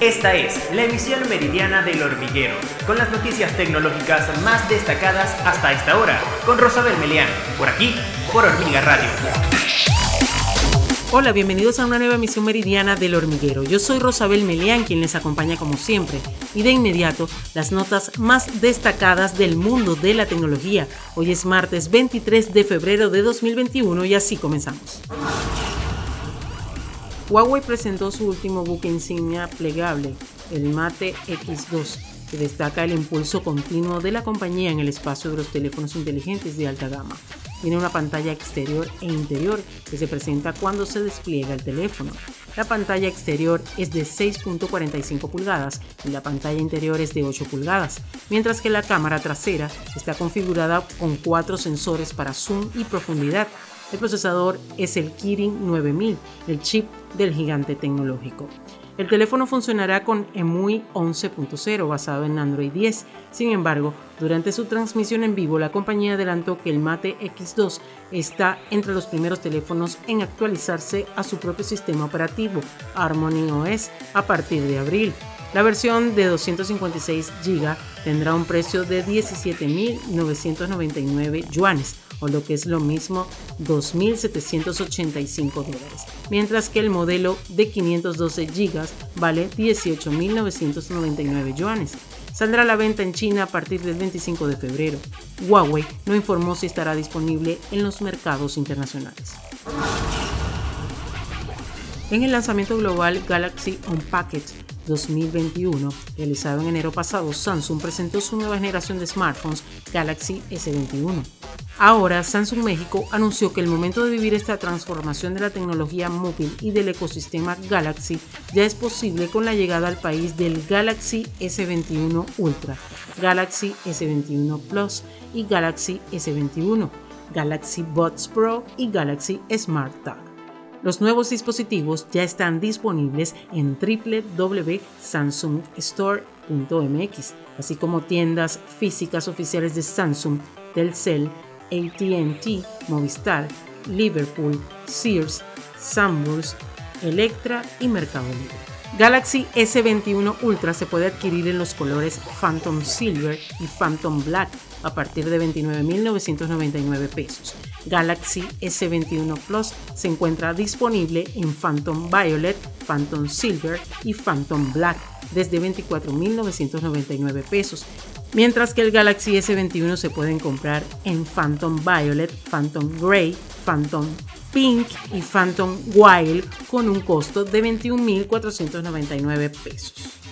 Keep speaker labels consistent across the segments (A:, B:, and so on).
A: Esta es la emisión meridiana del hormiguero, con las noticias tecnológicas más destacadas hasta esta hora, con Rosabel Melián, por aquí, por Hormiga Radio.
B: Hola, bienvenidos a una nueva emisión meridiana del hormiguero. Yo soy Rosabel Melián, quien les acompaña como siempre. Y de inmediato, las notas más destacadas del mundo de la tecnología. Hoy es martes 23 de febrero de 2021 y así comenzamos. Huawei presentó su último buque insignia plegable, el Mate X2, que destaca el impulso continuo de la compañía en el espacio de los teléfonos inteligentes de alta gama. Tiene una pantalla exterior e interior que se presenta cuando se despliega el teléfono. La pantalla exterior es de 6.45 pulgadas y la pantalla interior es de 8 pulgadas, mientras que la cámara trasera está configurada con cuatro sensores para zoom y profundidad. El procesador es el Kirin 9000, el chip del gigante tecnológico. El teléfono funcionará con EMUI 11.0 basado en Android 10. Sin embargo, durante su transmisión en vivo, la compañía adelantó que el Mate X2 está entre los primeros teléfonos en actualizarse a su propio sistema operativo, Harmony OS, a partir de abril. La versión de 256 GB tendrá un precio de 17.999 yuanes, o lo que es lo mismo 2.785 dólares, mientras que el modelo de 512 GB vale 18.999 yuanes. Saldrá a la venta en China a partir del 25 de febrero. Huawei no informó si estará disponible en los mercados internacionales. En el lanzamiento global Galaxy Unpacked 2021, realizado en enero pasado, Samsung presentó su nueva generación de smartphones Galaxy S21. Ahora, Samsung México anunció que el momento de vivir esta transformación de la tecnología móvil y del ecosistema Galaxy ya es posible con la llegada al país del Galaxy S21 Ultra, Galaxy S21 Plus y Galaxy S21, Galaxy Buds Pro y Galaxy Smart Tag. Los nuevos dispositivos ya están disponibles en www.samsungstore.mx, así como tiendas físicas oficiales de Samsung, Telcel, ATT, Movistar, Liverpool, Sears, Sunburst, Electra y Mercado Libre. Galaxy S21 Ultra se puede adquirir en los colores Phantom Silver y Phantom Black a partir de 29.999 pesos. Galaxy S21 Plus se encuentra disponible en Phantom Violet, Phantom Silver y Phantom Black desde 24.999 pesos, mientras que el Galaxy S21 se pueden comprar en Phantom Violet, Phantom Grey, Phantom Pink y Phantom Wild con un costo de 21.499 pesos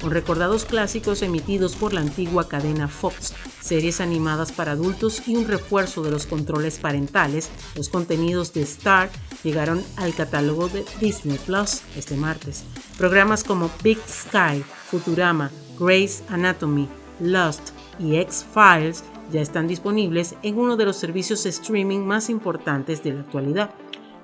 B: con recordados clásicos emitidos por la antigua cadena Fox, series animadas para adultos y un refuerzo de los controles parentales, los contenidos de Star llegaron al catálogo de Disney Plus este martes. Programas como Big Sky, Futurama, Grey's Anatomy, Lost y X-Files ya están disponibles en uno de los servicios streaming más importantes de la actualidad.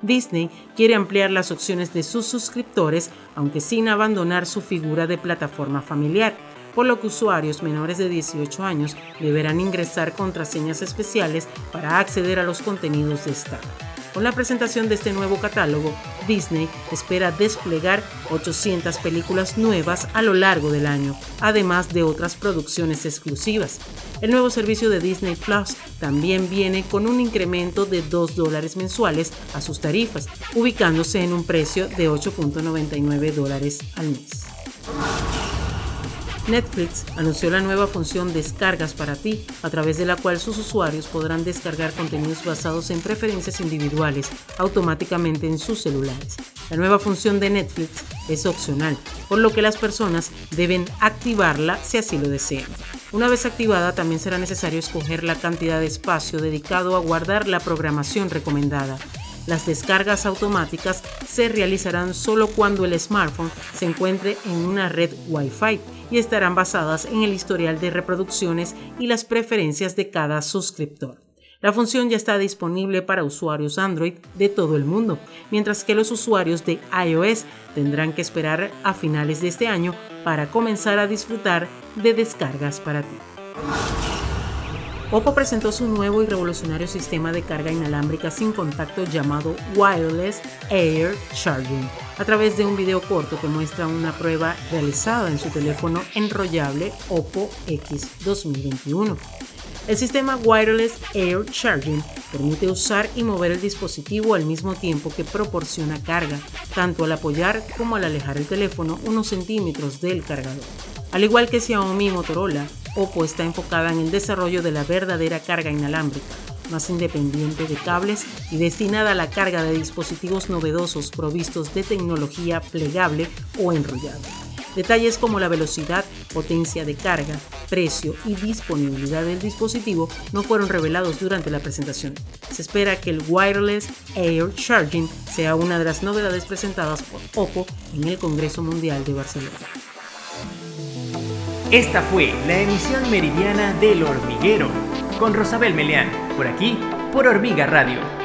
B: Disney quiere ampliar las opciones de sus suscriptores, aunque sin abandonar su figura de plataforma familiar, por lo que usuarios menores de 18 años deberán ingresar contraseñas especiales para acceder a los contenidos de Star. Con la presentación de este nuevo catálogo, Disney espera desplegar 800 películas nuevas a lo largo del año, además de otras producciones exclusivas. El nuevo servicio de Disney Plus también viene con un incremento de 2 dólares mensuales a sus tarifas, ubicándose en un precio de 8.99 dólares al mes. Netflix anunció la nueva función Descargas para ti, a través de la cual sus usuarios podrán descargar contenidos basados en preferencias individuales automáticamente en sus celulares. La nueva función de Netflix es opcional, por lo que las personas deben activarla si así lo desean. Una vez activada, también será necesario escoger la cantidad de espacio dedicado a guardar la programación recomendada. Las descargas automáticas se realizarán solo cuando el smartphone se encuentre en una red Wi-Fi y estarán basadas en el historial de reproducciones y las preferencias de cada suscriptor. La función ya está disponible para usuarios Android de todo el mundo, mientras que los usuarios de iOS tendrán que esperar a finales de este año para comenzar a disfrutar de descargas para ti. Oppo presentó su nuevo y revolucionario sistema de carga inalámbrica sin contacto llamado Wireless Air Charging a través de un video corto que muestra una prueba realizada en su teléfono enrollable Oppo X 2021. El sistema Wireless Air Charging permite usar y mover el dispositivo al mismo tiempo que proporciona carga, tanto al apoyar como al alejar el teléfono unos centímetros del cargador. Al igual que Xiaomi y Motorola, Oppo está enfocada en el desarrollo de la verdadera carga inalámbrica, más independiente de cables y destinada a la carga de dispositivos novedosos provistos de tecnología plegable o enrollada. Detalles como la velocidad, potencia de carga, precio y disponibilidad del dispositivo no fueron revelados durante la presentación. Se espera que el Wireless Air Charging sea una de las novedades presentadas por Oppo en el Congreso Mundial de Barcelona.
A: Esta fue la emisión meridiana del hormiguero con Rosabel Meleán, por aquí, por Hormiga Radio